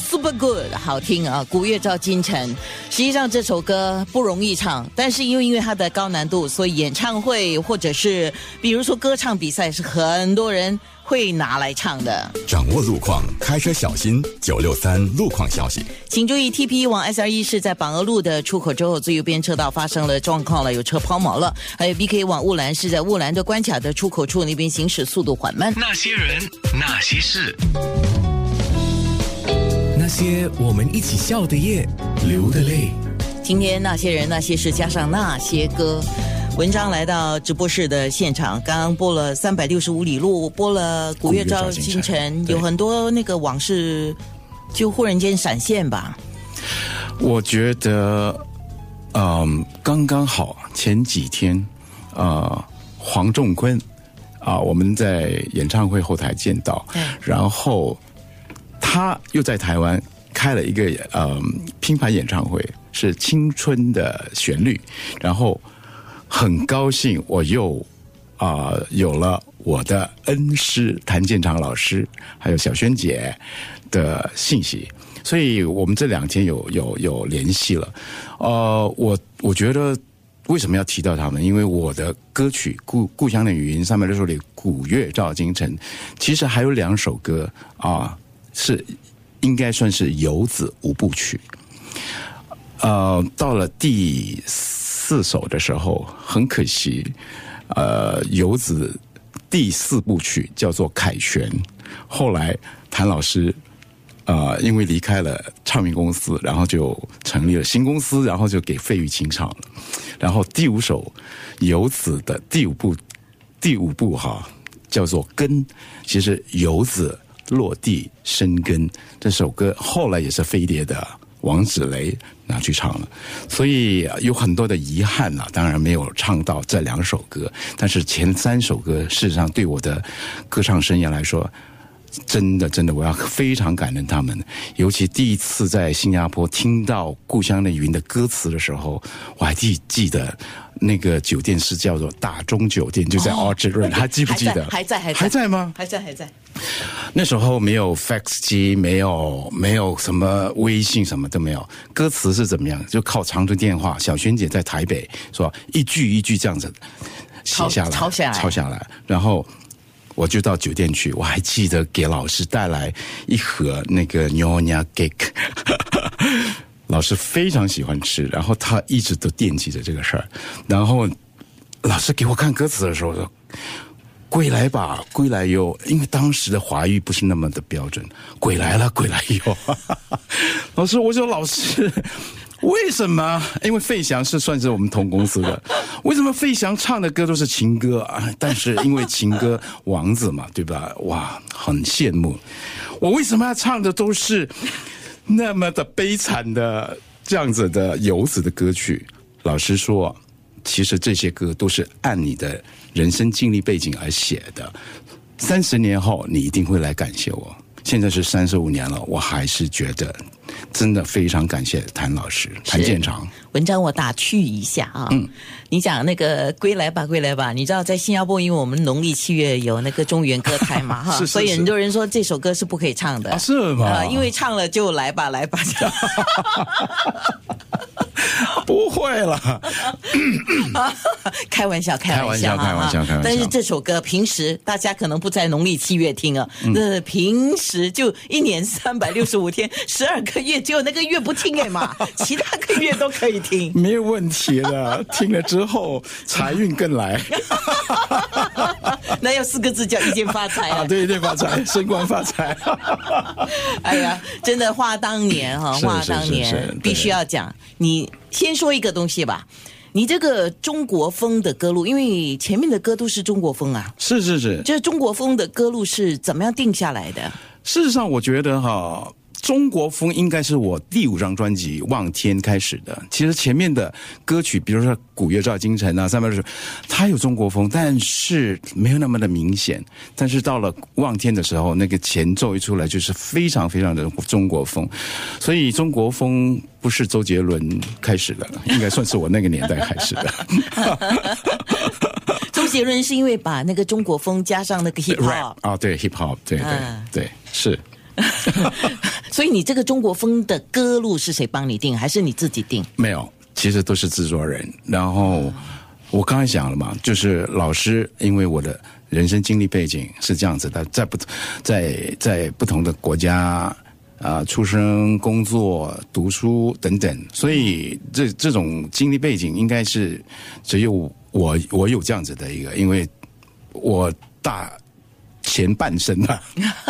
Super Good，好听啊！古月照今晨。实际上这首歌不容易唱，但是因为因为它的高难度，所以演唱会或者是比如说歌唱比赛是很多人会拿来唱的。掌握路况，开车小心。九六三路况消息，请注意，TP 往 SRE 是在榜鹅路的出口之后最右边车道发生了状况了，有车抛锚了。还有 BK 往雾兰是在雾兰的关卡的出口处那边行驶速度缓慢。那些人，那些事。那些我们一起笑的夜，流的泪。今天那些人那些事加上那些歌，文章来到直播室的现场，刚刚播了三百六十五里路，播了古月照星辰，有很多那个往事就忽然间闪现吧。我觉得，嗯，刚刚好。前几天，啊，黄仲坤啊，我们在演唱会后台见到，然后。他又在台湾开了一个呃拼盘演唱会，是青春的旋律，然后很高兴我又啊有了我的恩师谭建长老师，还有小萱姐的信息，所以我们这两天有有有联系了。呃，我我觉得为什么要提到他们？因为我的歌曲《故故乡的语音》上面的首里《古月照京城》，其实还有两首歌啊。是应该算是游子五部曲，呃，到了第四首的时候，很可惜，呃，游子第四部曲叫做凯旋，后来谭老师呃，因为离开了唱片公司，然后就成立了新公司，然后就给费玉清唱了，然后第五首游子的第五部第五部哈叫做根，其实游子。落地生根这首歌后来也是飞碟的王子雷拿去唱了，所以有很多的遗憾啊。当然没有唱到这两首歌，但是前三首歌事实上对我的歌唱生涯来说。真的，真的，我要非常感恩他们。尤其第一次在新加坡听到《故乡的云》的歌词的时候，我还记记得那个酒店是叫做大中酒店，就在 Orchard Road，还记不记得？还在，还在，还在吗？还在，还在。那时候没有 fax 机，没有没有什么微信，什么都没有。歌词是怎么样？就靠长途电话。小萱姐在台北，说一句一句这样子写下来，抄下来，抄下来，然后。我就到酒店去，我还记得给老师带来一盒那个牛奶 cake，老师非常喜欢吃，然后他一直都惦记着这个事儿。然后老师给我看歌词的时候说：“归来吧，归来哟。”因为当时的华语不是那么的标准，“归来了，归来哟。” 老师，我说老师。为什么？因为费翔是算是我们同公司的。为什么费翔唱的歌都是情歌啊？但是因为情歌王子嘛，对吧？哇，很羡慕。我为什么要唱的都是那么的悲惨的这样子的游子的歌曲？老实说，其实这些歌都是按你的人生经历背景而写的。三十年后，你一定会来感谢我。现在是三十五年了，我还是觉得真的非常感谢谭老师、谭建长。文章我打趣一下啊，嗯，你讲那个归来吧，归来吧，你知道在新加坡，因为我们农历七月有那个中原歌台嘛，哈，所以很多人说这首歌是不可以唱的，是吗？因为唱了就来吧，来吧。不会了，开玩笑，开玩笑，开玩笑，开玩笑。但是这首歌平时大家可能不在农历七月听啊，那平时就一年三百六十五天，十二个月只有那个月不听哎嘛，其他个月都可以听，没有问题的。听了之后财运更来，那有四个字叫一见发财啊，对，一见发财，升官发财。哎呀，真的话当年哈，话当年必须要讲你。先说一个东西吧，你这个中国风的歌路，因为前面的歌都是中国风啊，是是是，这中国风的歌路是怎么样定下来的？事实上，我觉得哈。中国风应该是我第五张专辑《望天》开始的。其实前面的歌曲，比如说《古月照京城》啊，三百六十，它有中国风，但是没有那么的明显。但是到了《望天》的时候，那个前奏一出来，就是非常非常的中国风。所以中国风不是周杰伦开始的，应该算是我那个年代开始的。周杰伦是因为把那个中国风加上那个 hip hop 啊，对 hip hop，对对对，是。所以你这个中国风的歌路是谁帮你定，还是你自己定？没有，其实都是制作人。然后我刚才讲了嘛，就是老师，因为我的人生经历背景是这样子的，在不在在不同的国家啊、出生、工作、读书等等，所以这这种经历背景应该是只有我我有这样子的一个，因为我大。前半生啊，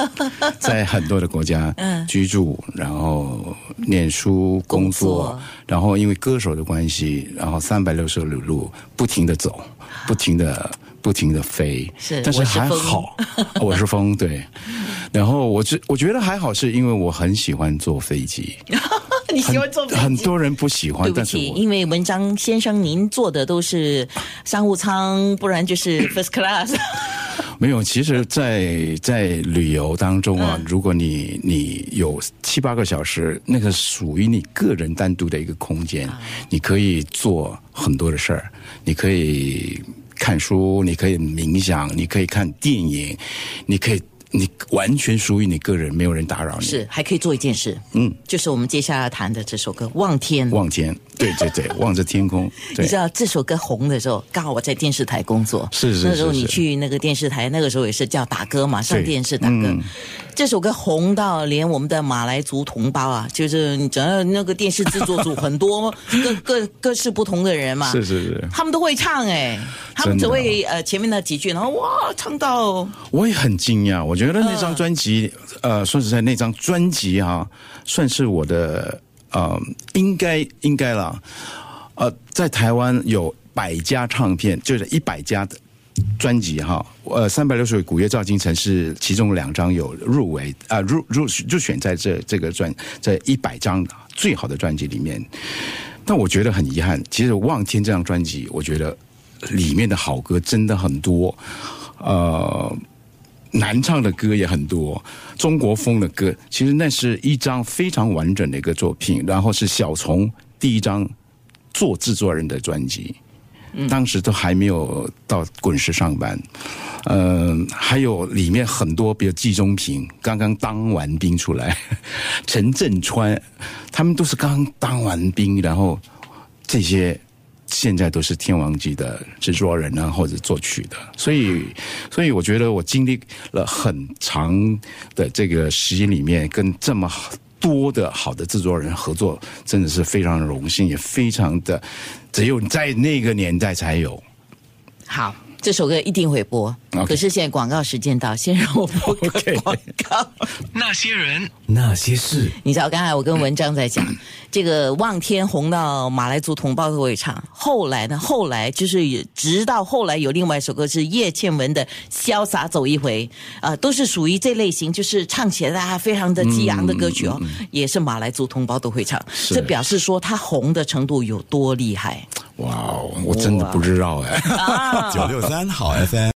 在很多的国家居住，然后念书、工工作。作，然后因为歌手的关系，然后三百六十里路不停的走，不停的不停的飞，是但是还好，我是风对。然后我觉我觉得还好，是因为我很喜欢坐飞机，你喜欢坐飞机？很多人不喜欢对，不起，但是因为文章先生您坐的都是商务舱，不然就是 first class。没有，其实在，在旅游当中啊，嗯。如果你你有七八个小时，那个属于你个人单独的一个空间，啊。你可以做很多的事儿，你可以看书，你可以冥想，你可以看电影，你可以，你完全属于你个人，没有人打扰你。是，还可以做一件事，嗯，就是我们接下来谈的这首歌《望天》。望天，对对对，望着天空，对。你知，道这首歌红的时候，刚好我在电视台工作，是是那时候你去那个电视台，那个时候也是叫打歌嘛，上对电视打歌。嗯。这首歌红到连我们的马来族同胞啊，就是你只要那个电视制作组很多 各各各式不同的人嘛，是是是，他们都会唱哎、他们只会呃前面那几句，然后哇唱到我也很惊讶，我觉得那张专辑，嗯呃，说实在，那张专辑哈、算是我的呃，应该应该啦，呃，在台湾有百家唱片，就是一百家的专辑哈，呃，三百六十位古乐照京城是其中两张有入围啊、入入入选在这这个专这一百张最好的专辑里面。但我觉得很遗憾，其实《望天》这张专辑，我觉得里面的好歌真的很多，呃，难唱的歌也很多，中国风的歌，其实那是一张非常完整的一个作品，然后是小虫第一张做制作人的专辑。当时都还没有到滚石上班，嗯、还有里面很多，比如季中平刚刚当完兵出来，陈振川，他们都是刚当完兵，然后这些现在都是天王级的制作人啊，或者作曲的，所以，所以我觉得我经历了很长的这个时间里面，跟这么多的好的制作人合作，真的是非常荣幸，也非常的只有在那个年代才有。好。这首歌一定会播可是现在广告时间到，先让我播 个广告。那些人，那些事，你知道，刚才我跟文章在讲，这个望天红到马来族同胞都会唱。后来呢，后来就是直到后来有另外一首歌是叶倩文的《潇洒走一回》，啊，都是属于这类型，就是唱起来啊非常的激昂的歌曲哦，也是马来族同胞都会唱。是这表示说他红的程度有多厉害。哇哦，我真的不知道哎。九六三好 FM。